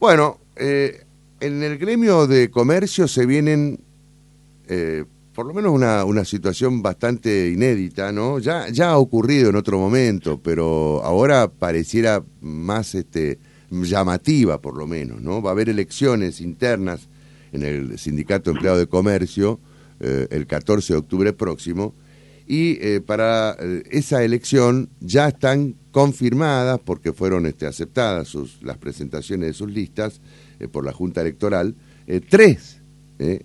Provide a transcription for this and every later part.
Bueno, eh, en el gremio de comercio se vienen, eh, por lo menos una, una situación bastante inédita, ¿no? Ya, ya ha ocurrido en otro momento, pero ahora pareciera más este, llamativa, por lo menos, ¿no? Va a haber elecciones internas en el Sindicato Empleado de Comercio eh, el 14 de octubre próximo, y eh, para eh, esa elección ya están confirmadas, porque fueron este, aceptadas las presentaciones de sus listas eh, por la Junta Electoral, tres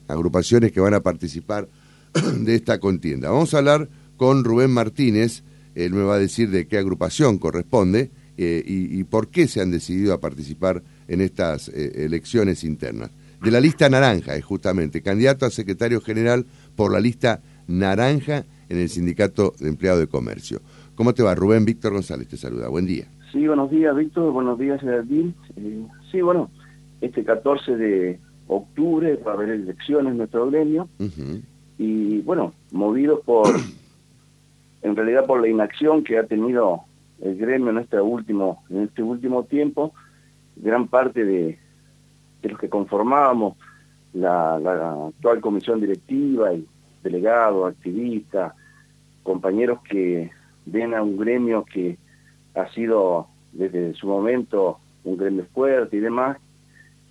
agrupaciones que van a participar de esta contienda. Vamos a hablar con Rubén Martínez, él me va a decir de qué agrupación corresponde y, y, por qué se han decidido a participar en estas elecciones internas. De la lista naranja, es justamente, candidato a secretario general por la lista naranja en el Sindicato de Empleados de Comercio. ¿Cómo te va? Rubén Víctor González te saluda. Buen día. Sí, buenos días, Víctor. Buenos días, Gerardín. Eh, sí, bueno, este 14 de octubre va a haber elecciones en nuestro gremio. Y bueno, movidos por, en realidad por la inacción que ha tenido el gremio en este último, en este último tiempo, gran parte de, de los que conformábamos la, la actual comisión directiva y delegados, activistas, compañeros que ven a un gremio que ha sido desde su momento un gremio fuerte y demás,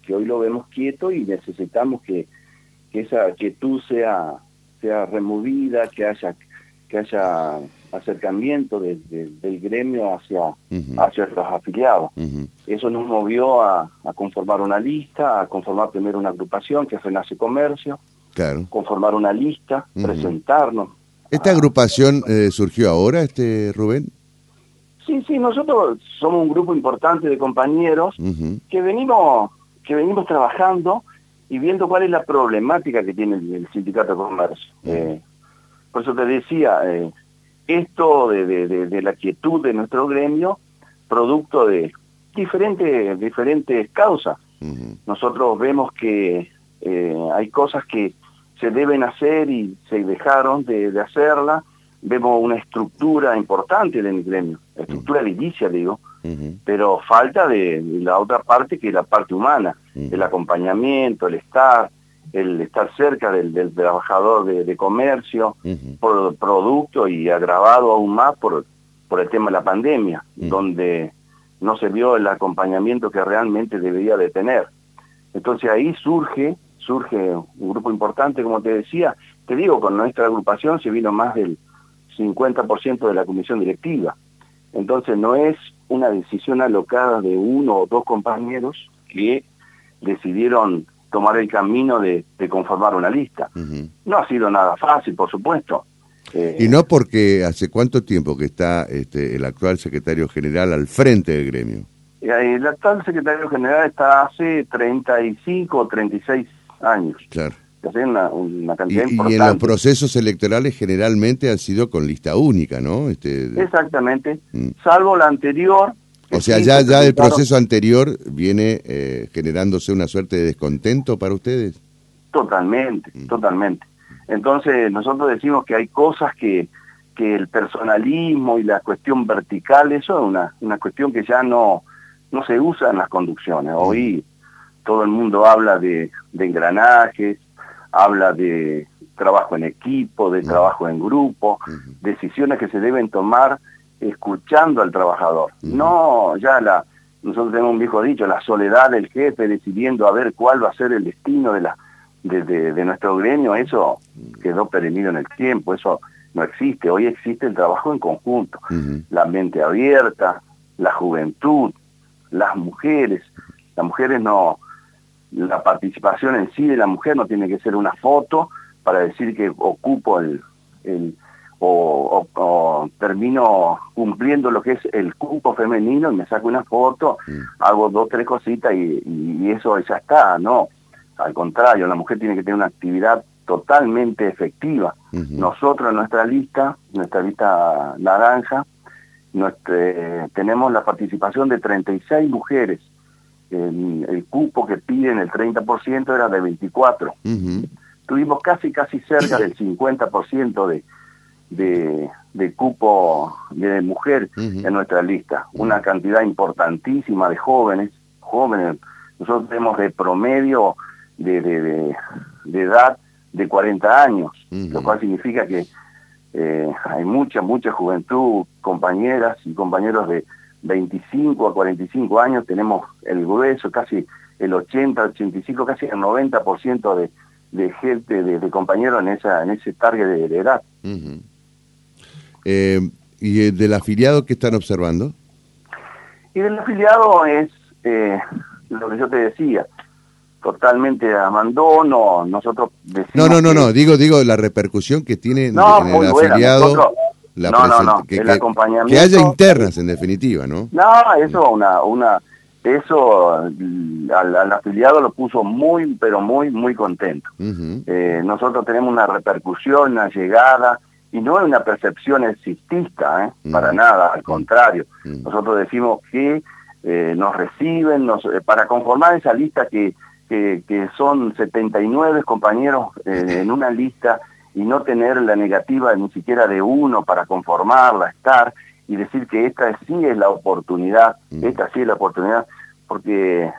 que hoy lo vemos quieto y necesitamos que, que esa quietud sea, sea removida, que haya, que haya acercamiento del gremio hacia, hacia los afiliados. Eso nos movió a, a, conformar una lista, a conformar primero una agrupación que es Renace Comercio, conformar una lista, presentarnos. ¿Esta agrupación eh, surgió ahora, este Rubén? Sí, sí, nosotros somos un grupo importante de compañeros que venimos que venimos trabajando y viendo cuál es la problemática que tiene el, sindicato de comercio. Eh, por eso te decía, eh, esto de, de, de, la quietud de nuestro gremio, producto de diferentes, diferentes causas. Nosotros vemos que hay cosas que se deben hacer y se dejaron de, de hacerla. Vemos una estructura importante del gremio, estructura edilicia, digo, pero falta de, la otra parte que es la parte humana, el acompañamiento, el estar, el estar cerca del, del trabajador de, comercio, por producto y agravado aún más por, por el tema de la pandemia, donde no se vio el acompañamiento que realmente debería de tener. Entonces ahí surge surge un grupo importante, como te decía, te digo, con nuestra agrupación se vino más del 50% de la comisión directiva. Entonces no es una decisión alocada de uno o dos compañeros que decidieron tomar el camino de, conformar una lista. No ha sido nada fácil, por supuesto. Eh, y no porque hace cuánto tiempo que está este, el actual secretario general al frente del gremio. Eh, el actual secretario general está hace 35 o 36 años. Claro. Una, una cantidad y, importante. y, en los procesos electorales generalmente han sido con lista única, ¿no? Este... Exactamente, mm. salvo la anterior. O sea, ya, ya el proceso anterior viene eh, generándose una suerte de descontento para ustedes. Totalmente, mm. totalmente. Entonces nosotros decimos que hay cosas que, que el personalismo y la cuestión vertical, eso es una, una cuestión que ya no, no se usa en las conducciones. Hoy todo el mundo habla de, engranajes, habla de trabajo en equipo, de trabajo en grupo, decisiones que se deben tomar escuchando al trabajador. No, ya la, nosotros tenemos un viejo dicho, la soledad del jefe decidiendo a ver cuál va a ser el destino de la de, de, nuestro gremio, eso quedó perenido en el tiempo, eso no existe. Hoy existe el trabajo en conjunto, la mente abierta, la juventud, las mujeres. Las mujeres no, la participación en sí de la mujer no tiene que ser una foto para decir que ocupo el, el o, o, termino cumpliendo lo que es el cupo femenino y me saco una foto, mm. hago dos, tres cositas y, y, eso ya está, no. Al contrario, la mujer tiene que tener una actividad totalmente efectiva. Nosotros en nuestra lista, nuestra lista naranja, nuestra, tenemos la participación de 36 mujeres el, cupo que piden, el 30%, era de 24. Tuvimos casi, casi cerca del 50% de, de, de cupo de mujer en nuestra lista. Una cantidad importantísima de jóvenes, jóvenes nosotros tenemos de promedio de, de, de, edad de 40 años, lo cual significa que eh, hay mucha, mucha juventud, compañeras y compañeros de 25 a 45 años, tenemos el grueso, casi el 80, 85, casi el 90% de, de gente, de, compañeros en esa en ese target de, edad. eh, ¿Y del afiliado qué están observando? Y del afiliado es eh, lo que yo te decía, totalmente abandono, nosotros decimos No, no, no, no, digo digo la repercusión que tiene en el afiliado la no, no, no, que, el acompañamiento que haya internas en definitiva, ¿no? No, eso una una eso al, afiliado lo puso muy, pero muy, muy contento. eh, nosotros tenemos una repercusión, una llegada, y no es una percepción existista, ¿eh? para nada, al contrario. Nosotros decimos que eh, nos reciben, nos, eh, para conformar esa lista que, que, que son 79 compañeros eh, en una lista y no tener la negativa ni siquiera de uno para conformarla, estar y decir que esta sí es la oportunidad, esta sí es la oportunidad, porque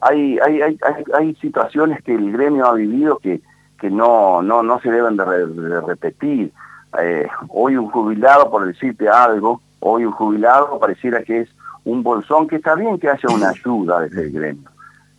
hay, hay, hay, hay, situaciones que el gremio ha vivido que, que no, no, no se deben de repetir. Eh, hoy un jubilado, por decirte algo, hoy un jubilado pareciera que es un bolsón, que está bien que haya una ayuda desde el gremio,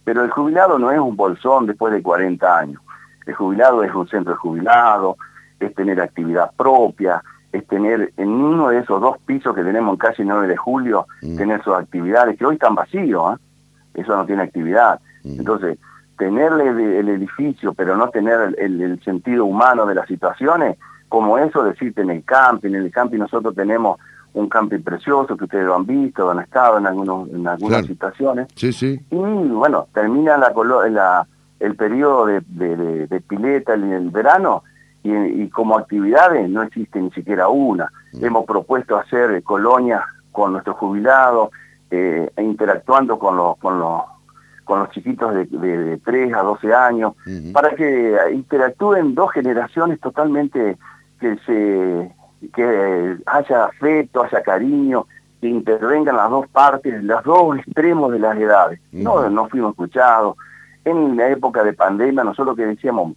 pero el jubilado no es un bolsón después de 40 años. El jubilado es un centro de jubilado, es tener actividad propia, es tener en uno de esos dos pisos que tenemos en calle 9 de julio, mm. tener sus actividades, que hoy están vacíos, ¿eh? eso no tiene actividad. Mm. Entonces, tenerle el, edificio, pero no tener el, sentido humano de las situaciones, como eso decirte en el camping, en el camping nosotros tenemos un camping precioso que ustedes lo han visto, han estado en, algunos, en algunas situaciones. Sí, sí. Y bueno, termina la, la el periodo de, de, pileta en el verano y, como actividades no existe ni siquiera una. Mm. Hemos propuesto hacer colonias con nuestros jubilados, eh, e interactuando con los, con los con los chiquitos de, de, 3 a 12 años, para que interactúen dos generaciones totalmente que se que haya afecto, haya cariño, que intervengan las dos partes, los dos extremos de las edades. No, no fuimos escuchados. En la época de pandemia, nosotros que decíamos,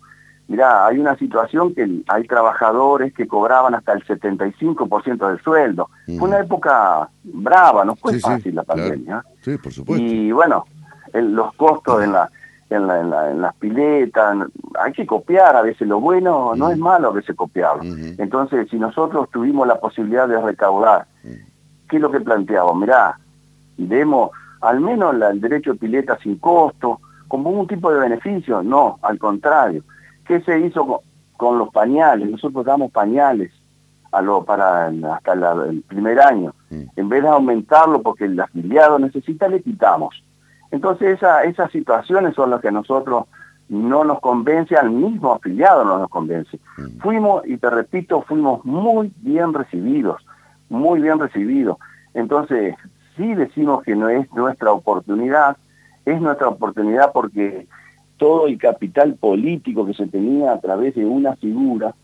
mira, hay una situación que hay trabajadores que cobraban hasta el 75% del sueldo. Fue una época brava, no fue fácil la pandemia. Sí, por supuesto. Y bueno, los costos en la en, la, en, las piletas, hay que copiar a veces, lo bueno no es malo a veces copiarlo. Entonces, si nosotros tuvimos la posibilidad de recaudar, ¿qué es lo que planteamos? Mirá, demos al menos el derecho de pileta sin costo, como un tipo de beneficio, no, al contrario. ¿Qué se hizo con, los pañales? Nosotros damos pañales a lo, para hasta el primer año. En vez de aumentarlo porque el afiliado necesita, le quitamos. Entonces esa, esas situaciones son las que nosotros no nos convence, al mismo afiliado no nos convence. Mm. Fuimos, y te repito, fuimos muy bien recibidos, muy bien recibidos. Entonces, sí decimos que no es nuestra oportunidad, es nuestra oportunidad porque todo el capital político que se tenía a través de una figura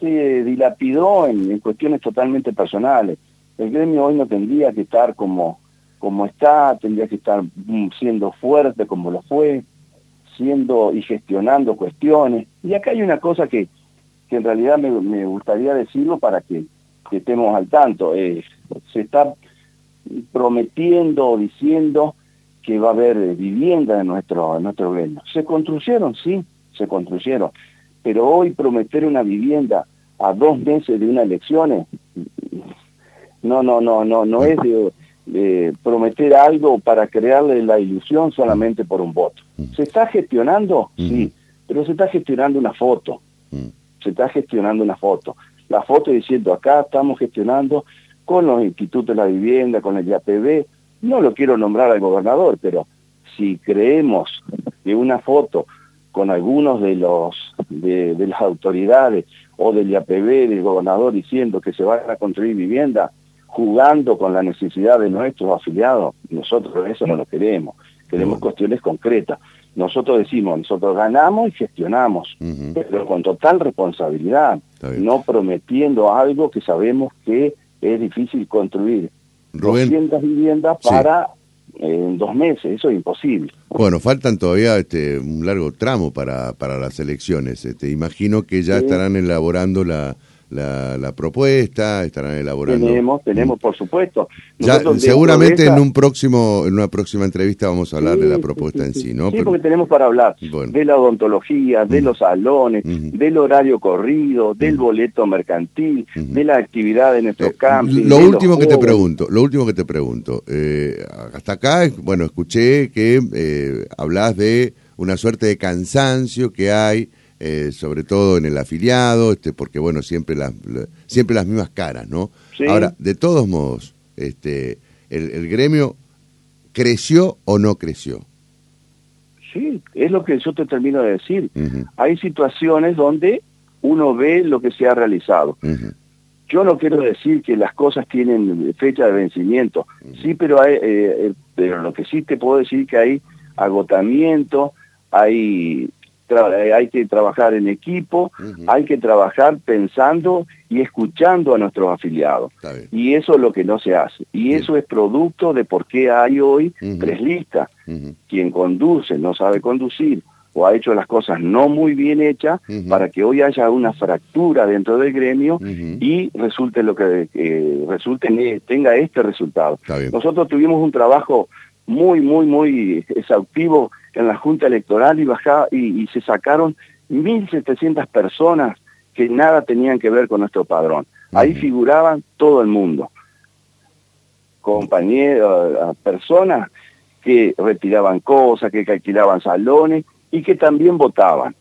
se dilapidó en, cuestiones totalmente personales. El gremio hoy no tendría que estar como como está, tendría que estar mm, siendo fuerte como lo fue, siendo y gestionando cuestiones. Y acá hay una cosa que, que en realidad me, gustaría decirlo para que, estemos al tanto. Eh, se está prometiendo, diciendo que va a haber vivienda en nuestro, en nuestro gremio. Se construyeron, sí, se construyeron. Pero hoy prometer una vivienda a dos meses de una elección, no, no, no, no, no es de prometer algo para crearle la ilusión solamente por un voto. Mm. ¿Se está gestionando? Mm. Sí, pero se está gestionando una foto. Mm. Se está gestionando una foto. La foto diciendo acá estamos gestionando con los institutos de la vivienda, con el IAPB. No lo quiero nombrar al gobernador, pero si creemos que una foto con algunos de los de, de las autoridades o del IAPB, del gobernador diciendo que se van a construir vivienda, jugando con la necesidad de nuestros afiliados, nosotros eso no lo queremos, queremos cuestiones concretas. Nosotros decimos, nosotros ganamos y gestionamos, pero con total responsabilidad, no prometiendo algo que sabemos que es difícil construir. 200 viviendas para en dos meses, eso es imposible. Bueno, faltan todavía este, un largo tramo para, para las elecciones. Este, imagino que ya estarán elaborando la, la, la, propuesta, estarán elaborando. Tenemos, tenemos, por supuesto. Ya, seguramente en un próximo, en una próxima entrevista vamos a hablar de la propuesta en sí, ¿no? Sí, porque tenemos para hablar de la odontología, de los salones, del horario corrido, del boleto mercantil, de la actividad de nuestro eh, camping. Lo último que te pregunto, lo último que te pregunto, eh, hasta acá, bueno, escuché que eh, hablas de una suerte de cansancio que hay eh, sobre todo en el afiliado, este, porque bueno, siempre las, siempre las mismas caras, ¿no? Ahora, de todos modos, este, el, gremio creció o no creció. Sí, es lo que yo te termino de decir. Hay situaciones donde uno ve lo que se ha realizado. Yo no quiero decir que las cosas tienen fecha de vencimiento, sí, pero, hay, eh, eh, pero lo que sí te puedo decir que hay agotamiento, hay hay que trabajar en equipo, hay que trabajar pensando y escuchando a nuestros afiliados. Y eso es lo que no se hace. Y eso es producto de por qué hay hoy tres listas. Quien conduce no sabe conducir o ha hecho las cosas no muy bien hechas para que hoy haya una fractura dentro del gremio y resulte lo que resulte tenga este resultado. Nosotros tuvimos un trabajo muy, muy, muy exhaustivo en la Junta Electoral y, bajaba, y, se sacaron 1.700 personas que nada tenían que ver con nuestro padrón. Ahí figuraban todo el mundo, compañeros, personas que retiraban cosas, que alquilaban salones y que también votaban.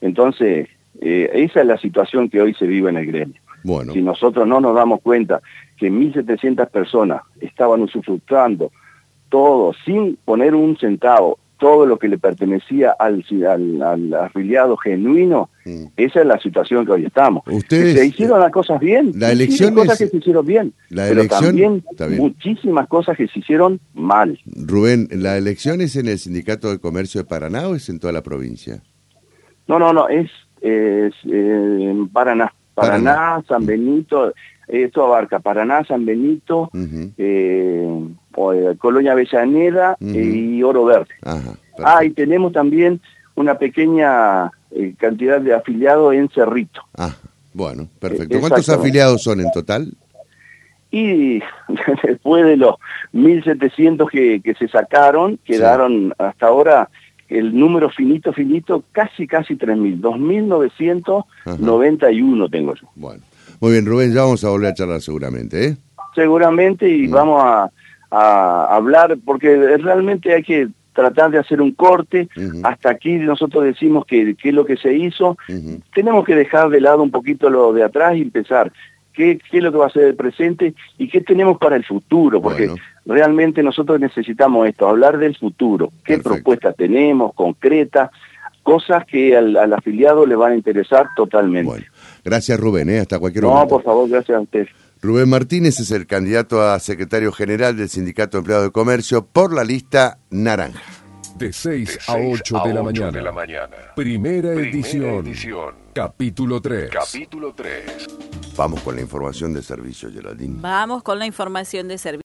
Entonces, eh, esa es la situación que hoy se vive en el gremio. Bueno. Si nosotros no nos damos cuenta que 1.700 personas estaban usufructando todo, sin poner un centavo, todo lo que le pertenecía al, al, afiliado genuino, mm. esa es la situación que hoy estamos. Ustedes, se hicieron las cosas bien, la elección cosas que se hicieron bien, la pero elección, también muchísimas cosas que se hicieron mal. Rubén, ¿la elección es en el Sindicato de Comercio de Paraná o es en toda la provincia? No, no, no, es, es eh, en Paraná. Paraná, San Benito, esto abarca Paraná, San Benito, eh, Colonia Avellaneda y Oro Verde. ah, y tenemos también una pequeña eh, cantidad de afiliados en Cerrito. Ah, bueno, perfecto. ¿Cuántos afiliados son en total? Y después de los 1.700 que, que se sacaron, quedaron hasta ahora el número finito, finito, casi, casi 3.000. 2.991 tengo yo. Bueno, muy bien, Rubén, ya vamos a volver a charlar seguramente, ¿eh? Seguramente, y mm. vamos a, hablar, porque realmente hay que tratar de hacer un corte. Hasta aquí nosotros decimos que, es lo que se hizo. Tenemos que dejar de lado un poquito lo de atrás y empezar qué, es lo que va a ser el presente y qué tenemos para el futuro, porque realmente nosotros necesitamos esto, hablar del futuro, qué propuestas tenemos, concretas, cosas que al, afiliado le van a interesar totalmente. Bueno, gracias Rubén, ¿eh? hasta cualquier momento. No, por favor, gracias a usted. Rubén Martínez es el candidato a secretario general del Sindicato de Empleados de Comercio por la lista naranja. De 6, a 8, de, la mañana. Primera, edición. Capítulo 3. Capítulo 3. Vamos con la información de servicio, Geraldine. Vamos con la información de servicio.